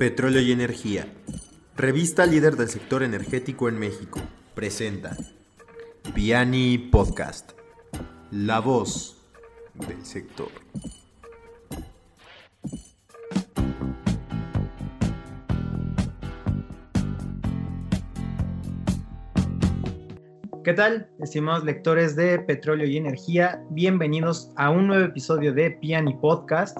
Petróleo y Energía. Revista líder del sector energético en México. Presenta Piani Podcast. La voz del sector. ¿Qué tal, estimados lectores de Petróleo y Energía? Bienvenidos a un nuevo episodio de Piani Podcast.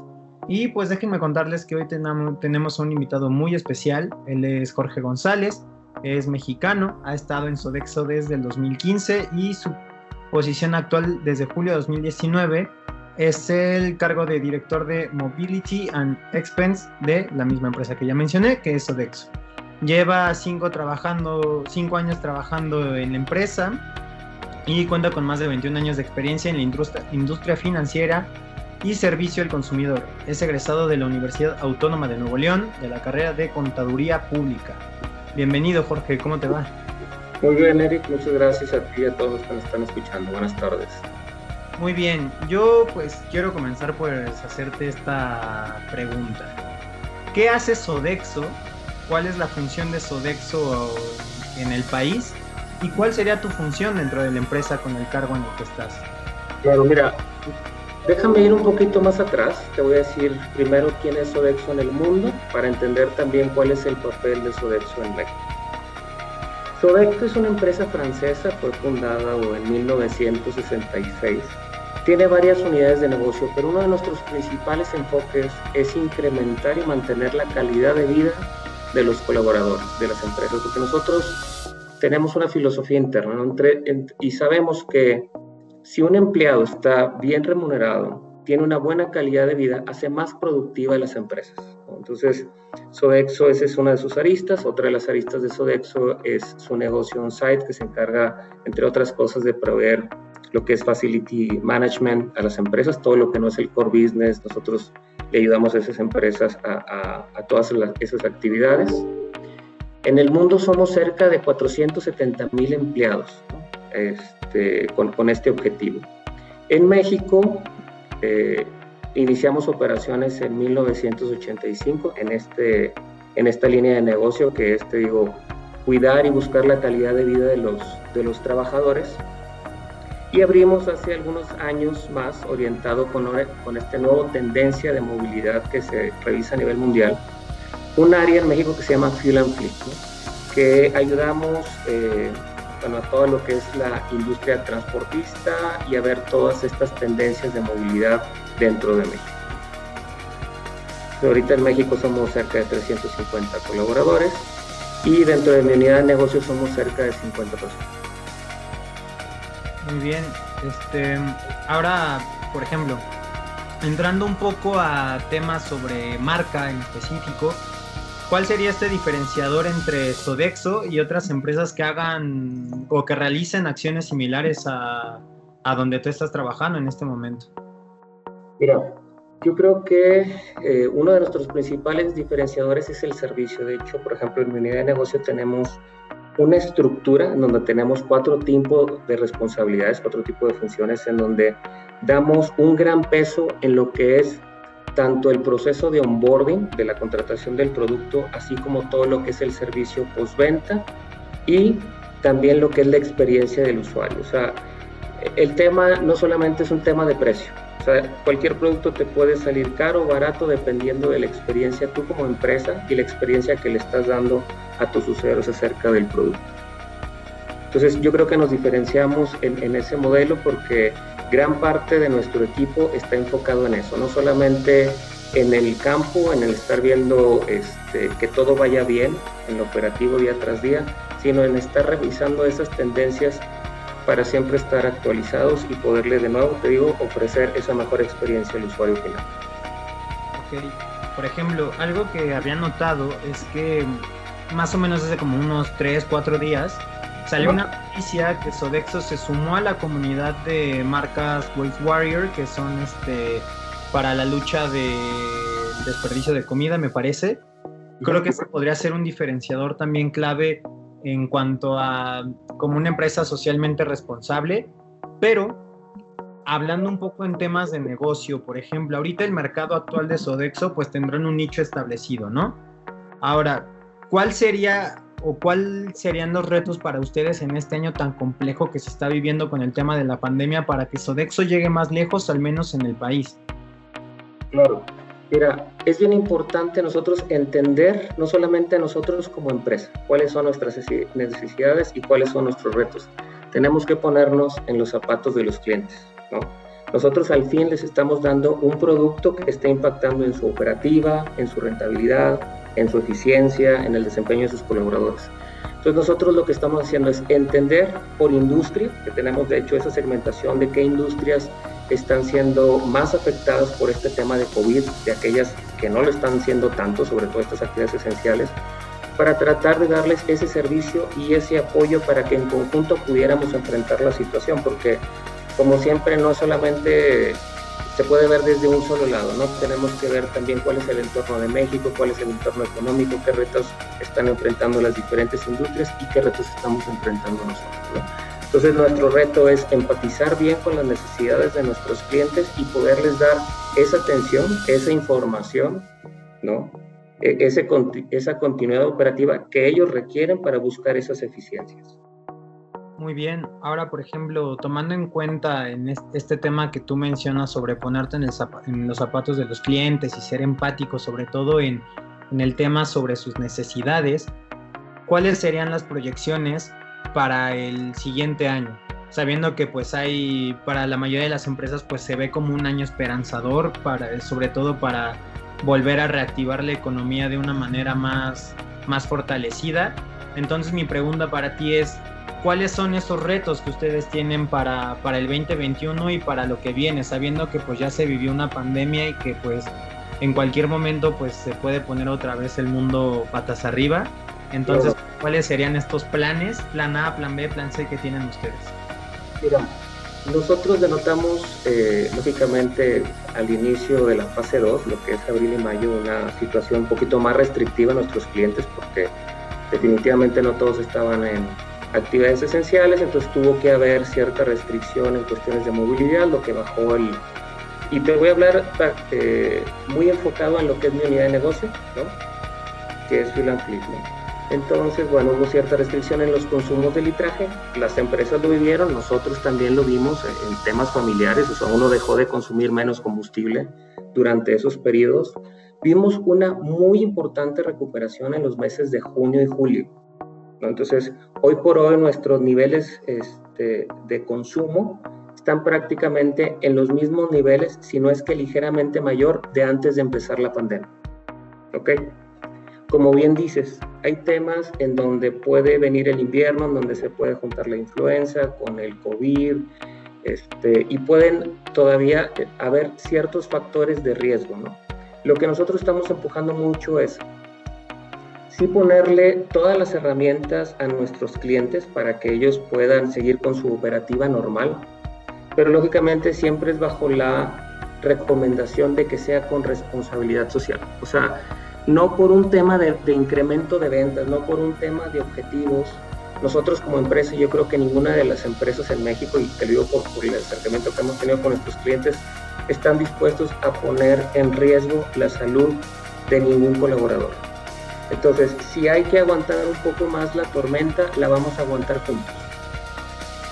Y pues déjenme contarles que hoy tenemos un invitado muy especial. Él es Jorge González, es mexicano, ha estado en Sodexo desde el 2015 y su posición actual desde julio de 2019 es el cargo de director de Mobility and Expense de la misma empresa que ya mencioné, que es Sodexo. Lleva cinco, trabajando, cinco años trabajando en la empresa y cuenta con más de 21 años de experiencia en la industria financiera y servicio al consumidor. Es egresado de la Universidad Autónoma de Nuevo León de la carrera de Contaduría Pública. Bienvenido Jorge, ¿cómo te va? Muy bien Eric, muchas gracias a ti y a todos los que nos están escuchando. Buenas tardes. Muy bien, yo pues quiero comenzar por hacerte esta pregunta. ¿Qué hace Sodexo cuál es la función de Sodexo en el país y cuál sería tu función dentro de la empresa con el cargo en el que estás. Claro, mira, déjame ir un poquito más atrás. Te voy a decir primero quién es Sodexo en el mundo para entender también cuál es el papel de Sodexo en México. Sodexo es una empresa francesa, fue fundada en 1966. Tiene varias unidades de negocio, pero uno de nuestros principales enfoques es incrementar y mantener la calidad de vida de los colaboradores de las empresas, porque nosotros tenemos una filosofía interna y sabemos que si un empleado está bien remunerado, tiene una buena calidad de vida, hace más productiva las empresas. Entonces, Sodexo esa es una de sus aristas. Otra de las aristas de Sodexo es su negocio on-site, que se encarga, entre otras cosas, de proveer lo que es facility management a las empresas, todo lo que no es el core business. Nosotros le ayudamos a esas empresas a, todas esas actividades. En el mundo somos cerca de 470 mil empleados este, con, este objetivo. En México eh, iniciamos operaciones en 1985 en, este, en esta línea de negocio que es, te digo, cuidar y buscar la calidad de vida de los, de los trabajadores y abrimos hace algunos años más orientado con, con esta nueva tendencia de movilidad que se revisa a nivel mundial, un área en México que se llama Fuel and Fleet, que ayudamos eh, a todo lo que es la industria transportista y a ver todas estas tendencias de movilidad dentro de México. Ahorita en México somos cerca de 350 colaboradores y dentro de mi unidad de negocio somos cerca de 50 personas. Muy bien. Este, ahora, por ejemplo, entrando un poco a temas sobre marca en específico, ¿cuál sería este diferenciador entre Sodexo y otras empresas que hagan o que realicen acciones similares a, a donde tú estás trabajando en este momento? Mira, yo creo que eh, uno de nuestros principales diferenciadores es el servicio. De hecho, por ejemplo, en mi unidad de negocio tenemos una estructura en donde tenemos cuatro tipos de responsabilidades, cuatro tipos de funciones, en donde damos un gran peso en lo que es tanto el proceso de onboarding de la contratación del producto, así como todo lo que es el servicio postventa y también lo que es la experiencia del usuario. O sea, el tema no solamente es un tema de precio, o sea, cualquier producto te puede salir caro o barato dependiendo de la experiencia tú como empresa y la experiencia que le estás dando a tus usuarios acerca del producto. Entonces yo creo que nos diferenciamos en, ese modelo porque gran parte de nuestro equipo está enfocado en eso, no solamente en el campo, en el estar viendo este, que todo vaya bien en lo operativo día tras día, sino en estar revisando esas tendencias para siempre estar actualizados y poderle de nuevo, te digo, ofrecer esa mejor experiencia al usuario final. Ok, por ejemplo, algo que había notado es que más o menos hace como unos 3, 4 días salió una noticia que Sodexo se sumó a la comunidad de marcas Waste Warrior que son este para la lucha de desperdicio de comida, me parece. Creo que ese podría ser un diferenciador también clave en cuanto a como una empresa socialmente responsable, pero hablando un poco en temas de negocio, por ejemplo, ahorita el mercado actual de Sodexo pues tendrán un nicho establecido, ¿no? Ahora, ¿cuál sería o cuál serían los retos para ustedes en este año tan complejo que se está viviendo con el tema de la pandemia para que Sodexo llegue más lejos, al menos en el país? Claro, mira, es bien importante nosotros entender, no solamente nosotros como empresa, cuáles son nuestras necesidades y cuáles son nuestros retos. Tenemos que ponernos en los zapatos de los clientes, ¿no? Nosotros al fin les estamos dando un producto que esté impactando en su operativa, en su rentabilidad, en su eficiencia, en el desempeño de sus colaboradores. Entonces nosotros lo que estamos haciendo es entender por industria, que tenemos de hecho esa segmentación de qué industrias están siendo más afectadas por este tema de COVID, de aquellas que no lo están siendo tanto, sobre todo estas actividades esenciales, para tratar de darles ese servicio y ese apoyo para que en conjunto pudiéramos enfrentar la situación, porque como siempre no solamente se puede ver desde un solo lado, ¿no? Tenemos que ver también cuál es el entorno de México, cuál es el entorno económico, qué retos están enfrentando las diferentes industrias y qué retos estamos enfrentando nosotros, Entonces nuestro reto es empatizar bien con las necesidades de nuestros clientes y poderles dar esa atención, esa información, ¿no? E, esa continuidad operativa que ellos requieren para buscar esas eficiencias. Muy bien. Ahora, por ejemplo, tomando en cuenta en este tema que tú mencionas sobre ponerte en, los zapatos de los clientes y ser empático, sobre todo en, el tema sobre sus necesidades, ¿cuáles serían las proyecciones para el siguiente año? Sabiendo que pues hay, para la mayoría de las empresas, pues se ve como un año esperanzador, para, sobre todo para volver a reactivar la economía de una manera más, más fortalecida. Entonces mi pregunta para ti es, cuáles son esos retos que ustedes tienen para, para el 2021 y para lo que viene, sabiendo que pues ya se vivió una pandemia y que pues en cualquier momento pues se puede poner otra vez el mundo patas arriba. Entonces, ¿cuáles serían estos planes, plan A, plan B, plan C que tienen ustedes? Mira, nosotros denotamos, eh, lógicamente, al inicio de la fase 2, lo que es abril y mayo, una situación un poquito más restrictiva a nuestros clientes porque definitivamente no todos estaban en, actividades esenciales, entonces tuvo que haber cierta restricción en cuestiones de movilidad, lo que bajó el... Y te voy a hablar eh, muy enfocado en lo que es mi unidad de negocio, ¿no? que es Fill Entonces, bueno, hubo cierta restricción en los consumos de litraje, las empresas lo vivieron, nosotros también lo vimos en temas familiares, o sea, uno dejó de consumir menos combustible durante esos periodos. Vimos una muy importante recuperación en los meses de junio y julio entonces, hoy por hoy nuestros niveles este, de consumo están prácticamente en los mismos niveles, si no es que ligeramente mayor, de antes de empezar la pandemia. ¿Ok? Como bien dices, hay temas en donde puede venir el invierno, en donde se puede juntar la influenza con el COVID, este, y pueden todavía haber ciertos factores de riesgo, ¿no? Lo que nosotros estamos empujando mucho es sí ponerle todas las herramientas a nuestros clientes para que ellos puedan seguir con su operativa normal, pero lógicamente siempre es bajo la recomendación de que sea con responsabilidad social. O sea, no por un tema de, incremento de ventas, no por un tema de objetivos. Nosotros como empresa, yo creo que ninguna de las empresas en México, y te digo por, por el acercamiento que hemos tenido con nuestros clientes, están dispuestos a poner en riesgo la salud de ningún colaborador. Entonces, si hay que aguantar un poco más la tormenta, la vamos a aguantar juntos.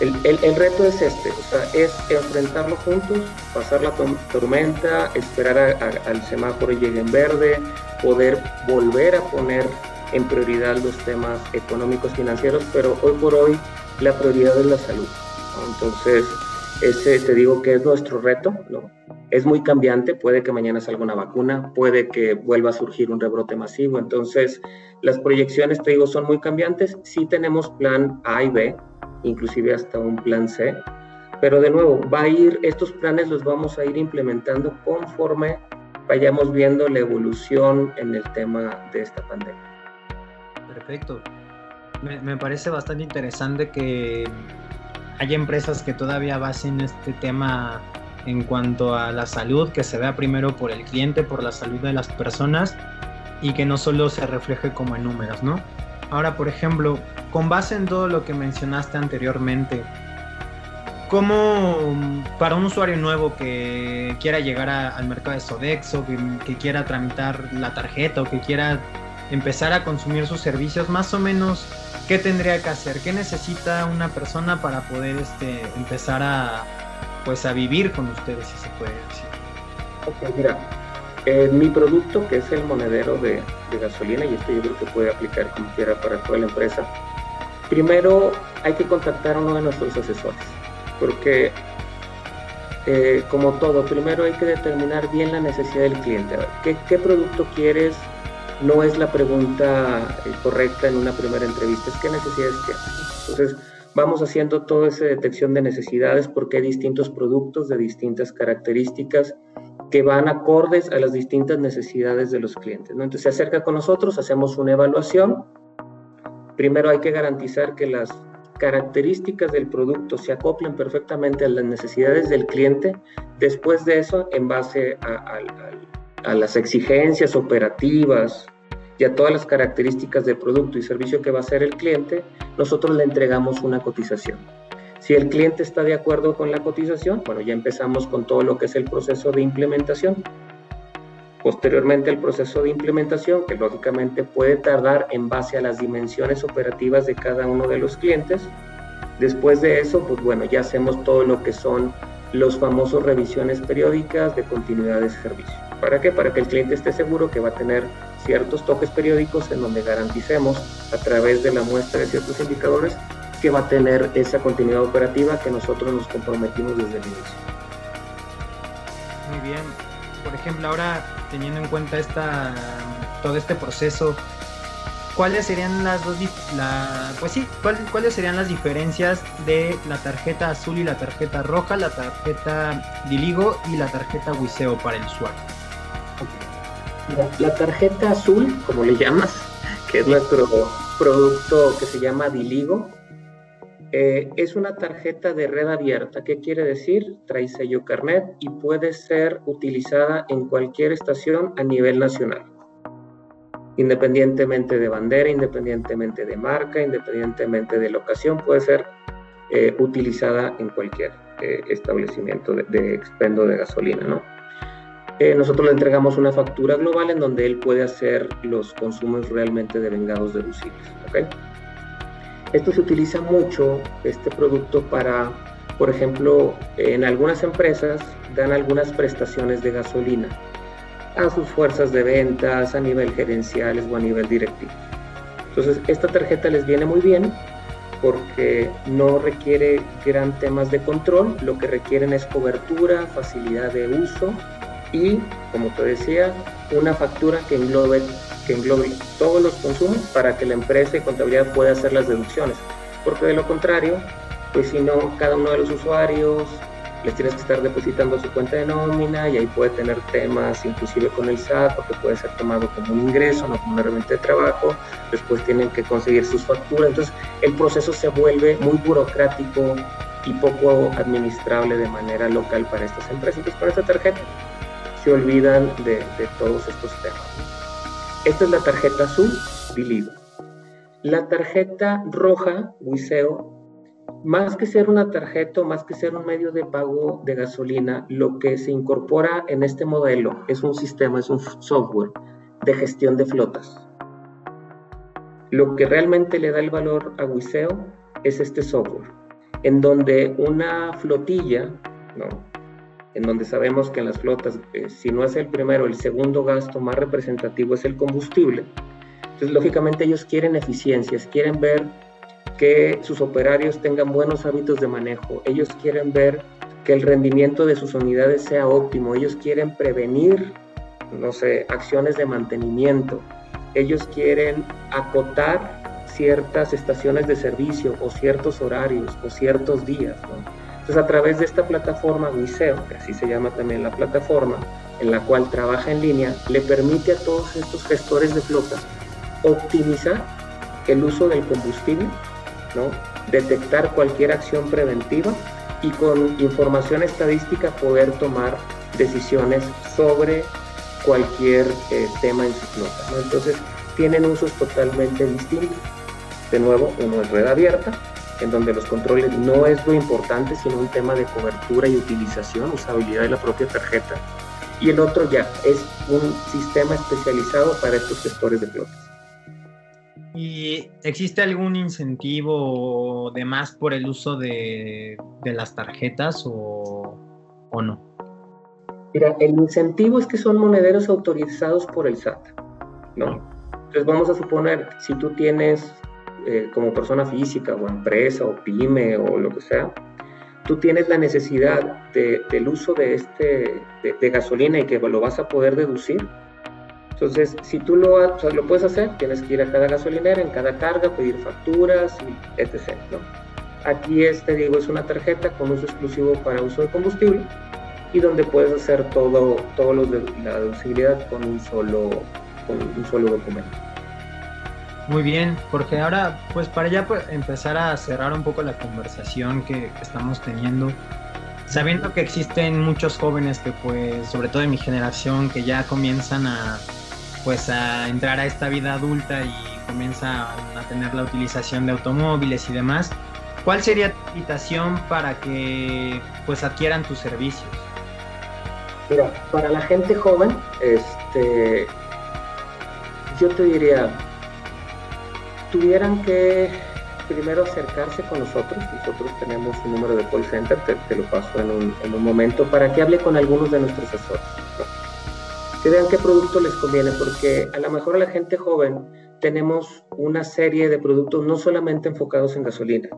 El, reto es este, o sea, es enfrentarlo juntos, pasar la tormenta, esperar al semáforo llegue en verde, poder volver a poner en prioridad los temas económicos financieros, pero hoy por hoy la prioridad es la salud. Entonces, ese te digo que es nuestro reto, ¿no? Es muy cambiante, puede que mañana salga una vacuna, puede que vuelva a surgir un rebrote masivo, entonces las proyecciones, te digo, son muy cambiantes. Sí tenemos plan A y B, inclusive hasta un plan C, pero de nuevo, va a ir, estos planes los vamos a ir implementando conforme vayamos viendo la evolución en el tema de esta pandemia. Perfecto. Me, me parece bastante interesante que hay empresas que todavía basen este tema en cuanto a la salud, que se vea primero por el cliente, por la salud de las personas y que no solo se refleje como en números, ¿no? Ahora, por ejemplo, con base en todo lo que mencionaste anteriormente, ¿cómo para un usuario nuevo que quiera llegar al mercado de Sodexo, que, que, quiera tramitar la tarjeta o que quiera empezar a consumir sus servicios, más o menos, ¿qué tendría que hacer? ¿Qué necesita una persona para poder este, empezar a, pues, a vivir con ustedes, si se puede decir? Ok, mira, mi producto, que es el monedero de, de, gasolina, y esto yo creo que puede aplicar como quiera para toda la empresa, primero hay que contactar a uno de nuestros asesores, porque eh, como todo, primero hay que determinar bien la necesidad del cliente. ¿qué, ¿qué, producto quieres? No es la pregunta eh, correcta en una primera entrevista, es qué necesidades tienes. Entonces, vamos haciendo toda esa detección de necesidades porque hay distintos productos de distintas características que van acordes a las distintas necesidades de los clientes. ¿no? Entonces, se acerca con nosotros, hacemos una evaluación. Primero hay que garantizar que las características del producto se acoplen perfectamente a las necesidades del cliente, después de eso, en base a, a, a, las exigencias operativas y a todas las características del producto y servicio que va a hacer el cliente, nosotros le entregamos una cotización. Si el cliente está de acuerdo con la cotización, bueno, ya empezamos con todo lo que es el proceso de implementación. Posteriormente el proceso de implementación, que lógicamente puede tardar en base a las dimensiones operativas de cada uno de los clientes. Después de eso, pues bueno, ya hacemos todo lo que son los famosos revisiones periódicas de continuidad de servicio. ¿Para qué? Para que el cliente esté seguro que va a tener ciertos toques periódicos en donde garanticemos a través de la muestra de ciertos indicadores que va a tener esa continuidad operativa que nosotros nos comprometimos desde el inicio. Muy bien. Por ejemplo, ahora teniendo en cuenta esta, todo este proceso, ¿cuáles serían las dos, pues sí, ¿cuál, cuáles serían las diferencias de la tarjeta azul y la tarjeta roja, la tarjeta Diligo y la tarjeta Wiseo para el usuario? La, la tarjeta azul, como le llamas, que es nuestro producto que se llama Diligo, eh, es una tarjeta de red abierta. ¿Qué quiere decir? Trae sello carnet y puede ser utilizada en cualquier estación a nivel nacional. Independientemente de bandera, independientemente de marca, independientemente de locación, puede ser eh, utilizada en cualquier eh, establecimiento de, de, expendo de gasolina. ¿no? Eh, nosotros le entregamos una factura global en donde él puede hacer los consumos realmente devengados deducibles. ¿okay? Esto se utiliza mucho, este producto, para, por ejemplo, en algunas empresas dan algunas prestaciones de gasolina a sus fuerzas de ventas, a nivel gerenciales o a nivel directivo. Entonces, esta tarjeta les viene muy bien porque no requiere gran temas de control, lo que requieren es cobertura, facilidad de uso y, como te decía, una factura que englobe que englobe todos los consumos para que la empresa de contabilidad pueda hacer las deducciones. Porque de lo contrario, pues si no, cada uno de los usuarios les tienes que estar depositando su cuenta de nómina y ahí puede tener temas inclusive con el SAT porque puede ser tomado como un ingreso, no como una herramienta de trabajo, después tienen que conseguir sus facturas, entonces el proceso se vuelve muy burocrático y poco administrable de manera local para estas empresas. Entonces con esta tarjeta se olvidan de, todos estos temas. Esta es la tarjeta azul, Diligo. La tarjeta roja, Wiseo, más que ser una tarjeta, más que ser un medio de pago de gasolina, lo que se incorpora en este modelo es un sistema, es un software de gestión de flotas. Lo que realmente le da el valor a Wiseo es este software, en donde una flotilla, ¿no? En donde sabemos que en las flotas, eh, si no es el primero, el segundo gasto más representativo es el combustible. Entonces, lógicamente ellos quieren eficiencias, quieren ver que sus operarios tengan buenos hábitos de manejo, ellos quieren ver que el rendimiento de sus unidades sea óptimo, ellos quieren prevenir, no sé, acciones de mantenimiento, ellos quieren acotar ciertas estaciones de servicio o ciertos horarios o ciertos días, ¿no? Entonces, a través de esta plataforma Wiseo, que así se llama también la plataforma, en la cual trabaja en línea, le permite a todos estos gestores de flota optimizar el uso del combustible, detectar cualquier acción preventiva y con información estadística poder tomar decisiones sobre cualquier eh, tema en su flota. Entonces, tienen usos totalmente distintos. De nuevo, uno es red abierta, en donde los controles no es lo importante, sino un tema de cobertura y utilización, usabilidad de la propia tarjeta. Y el otro ya es un sistema especializado para estos gestores de flotas. ¿Y existe algún incentivo de más por el uso de, las tarjetas o, no? Mira, el incentivo es que son monederos autorizados por el SAT, ¿no? Entonces vamos a suponer, si tú tienes eh, como persona física o empresa o pyme o lo que sea, tú tienes la necesidad del uso de, este, de, gasolina y que lo vas a poder deducir, entonces, si tú lo, lo puedes hacer, tienes que ir a cada gasolinera, en cada carga, pedir facturas, etc. ¿no? Aquí, es, te digo, es una tarjeta con uso exclusivo para uso de combustible y donde puedes hacer todo, todo lo de la deducibilidad con un solo, con un solo documento. Muy bien, porque ahora, pues para ya pues, empezar a cerrar un poco la conversación que estamos teniendo, sabiendo que existen muchos jóvenes que pues, sobre todo de mi generación, que ya comienzan a pues a entrar a esta vida adulta y comienza a tener la utilización de automóviles y demás, ¿cuál sería tu invitación para que pues adquieran tus servicios? Mira, para la gente joven, este, yo te diría, tuvieran que primero acercarse con nosotros. Nosotros tenemos un número de call center, te, lo paso en un, en un, momento, para que hable con algunos de nuestros asesores que vean qué producto les conviene, porque a lo mejor a la gente joven tenemos una serie de productos no solamente enfocados en gasolina,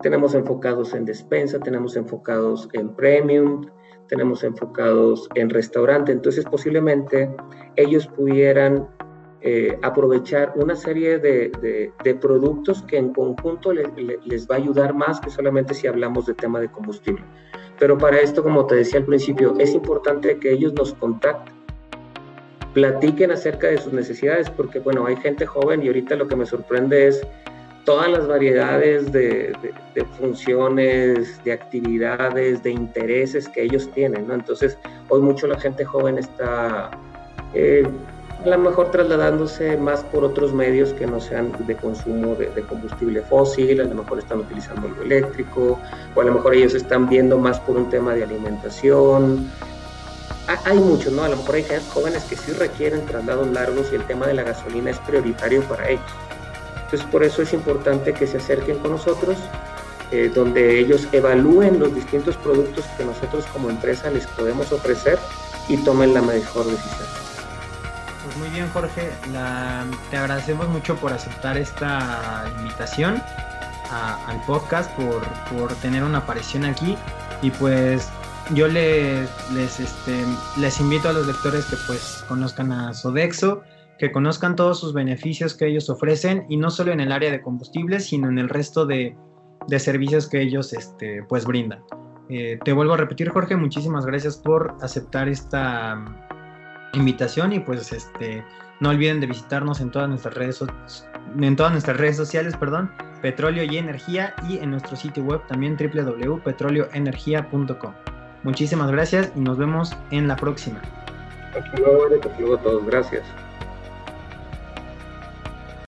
tenemos enfocados en despensa, tenemos enfocados en premium, tenemos enfocados en restaurante, entonces posiblemente ellos pudieran eh, aprovechar una serie de, de, productos que en conjunto les va a ayudar más que solamente si hablamos de tema de combustible. Pero para esto, como te decía al principio, es importante que ellos nos contacten platiquen acerca de sus necesidades, porque bueno, hay gente joven y ahorita lo que me sorprende es todas las variedades de, funciones, de actividades, de intereses que ellos tienen, ¿no? Entonces, hoy mucho la gente joven está eh, a lo mejor trasladándose más por otros medios que no sean de consumo de, combustible fósil, a lo mejor están utilizando lo eléctrico, o a lo mejor ellos están viendo más por un tema de alimentación, hay muchos, ¿no? A lo mejor hay jóvenes que sí requieren traslados largos y el tema de la gasolina es prioritario para ellos. Entonces, por eso es importante que se acerquen con nosotros, eh, donde ellos evalúen los distintos productos que nosotros como empresa les podemos ofrecer y tomen la mejor decisión. Muy bien, Jorge. te agradecemos mucho por aceptar esta invitación al podcast, por, por tener una aparición aquí. Y pues yo les, les, este, les invito a los lectores que pues conozcan a Sodexo, que conozcan todos sus beneficios que ellos ofrecen y no solo en el área de combustibles, sino en el resto de, de servicios que ellos este, pues brindan. Eh, te vuelvo a repetir, Jorge, muchísimas gracias por aceptar esta invitación y pues este, no olviden de visitarnos en todas nuestras redes, en todas nuestras redes sociales, perdón, Petróleo y Energía y en nuestro sitio web también www.petroleoenergia.com. Muchísimas gracias y nos vemos en la próxima. Hasta luego, hasta luego a todos. Gracias.